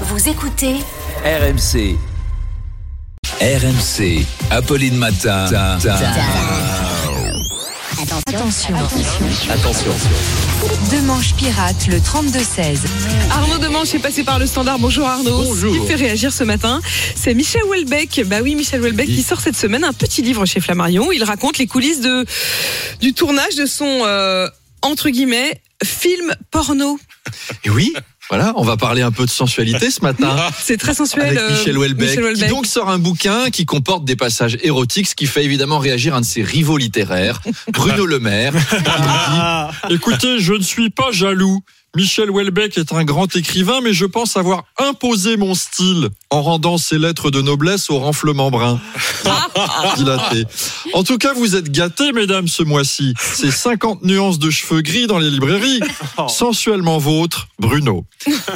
Vous écoutez RMC. RMC. Apolline Matin. Attention. Attention. Demanche pirate le 32-16. Arnaud Demanche est passé par le standard. Bonjour Arnaud. Bonjour. Ce qui fait réagir ce matin, c'est Michel Houellebecq. Bah oui, Michel Houellebecq qui sort cette semaine un petit livre chez Flammarion. Il raconte les coulisses de, du tournage de son, euh, entre guillemets, film porno. Et oui, voilà, on va parler un peu de sensualité ce matin. C'est très sensuel. Avec euh, Michel Houellebecq, Michel Houellebecq. qui donc sort un bouquin qui comporte des passages érotiques, ce qui fait évidemment réagir un de ses rivaux littéraires, Bruno Le Maire. Écoutez, je ne suis pas jaloux. Michel Houellebecq est un grand écrivain, mais je pense avoir imposé mon style en rendant ses lettres de noblesse au renflement brun. Dilaté. En tout cas, vous êtes gâtés, mesdames, ce mois-ci. C'est 50 nuances de cheveux gris dans les librairies. Sensuellement vôtre, Bruno.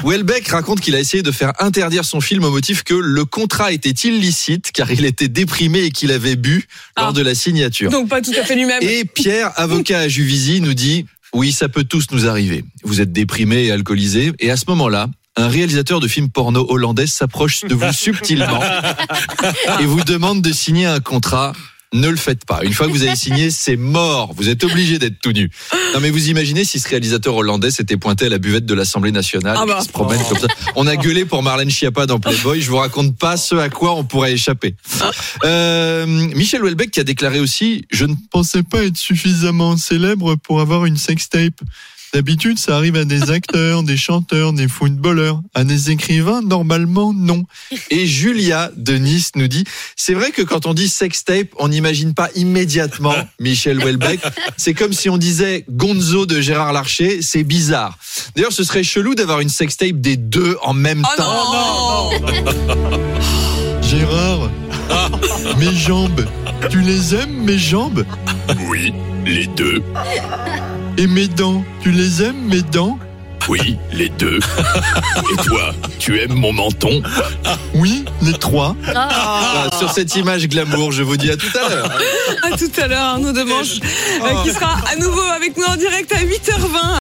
Houellebecq raconte qu'il a essayé de faire interdire son film au motif que le contrat était illicite car il était déprimé et qu'il avait bu lors Ah. de la signature. Donc pas tout à fait lui-même. Et Pierre, avocat à Juvisy, nous dit Oui, ça peut tous nous arriver. Vous êtes déprimé et alcoolisé. Et à ce moment-là, un réalisateur de films porno hollandais s'approche de vous subtilement et vous demande de signer un contrat. Ne le faites pas. Une fois que vous avez signé, c'est mort. Vous êtes obligé d'être tout nu. Non, mais vous imaginez si ce réalisateur hollandais s'était pointé à la buvette de l'Assemblée nationale, Ah bah. qui se promène comme ça. On a gueulé pour Marlène Schiappa dans Playboy. Je vous raconte pas ce à quoi on pourrait échapper. Euh, Michel Houellebecq qui a déclaré aussi Je ne pensais pas être suffisamment célèbre pour avoir une sextape. D'habitude, ça arrive à des acteurs, des chanteurs, des footballeurs. À des écrivains, normalement, non. Et Julia de Nice nous dit C'est vrai que quand on dit sextape, on n'imagine pas immédiatement Michel Houellebecq. C'est comme si on disait Gonzo de Gérard Larcher. C'est bizarre. D'ailleurs, ce serait chelou d'avoir une sextape des deux en même Oh temps. non, Gérard, mes jambes, tu les aimes, mes jambes? Oui, les deux. Et mes dents, tu les aimes, mes dents? Oui, les deux. Et toi, tu aimes mon menton? Oui, les trois. Voilà, sur cette image glamour, je vous dis à tout à l'heure. À tout à l'heure Arnaud Demanche, euh, qui sera à nouveau avec nous en direct à 8h20.